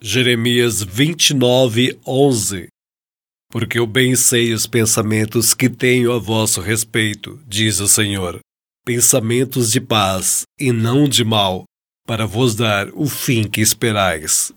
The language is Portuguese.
Jeremias 29, 11 Porque eu bem sei os pensamentos que tenho a vosso respeito, diz o Senhor, pensamentos de paz e não de mal, para vos dar o fim que esperais.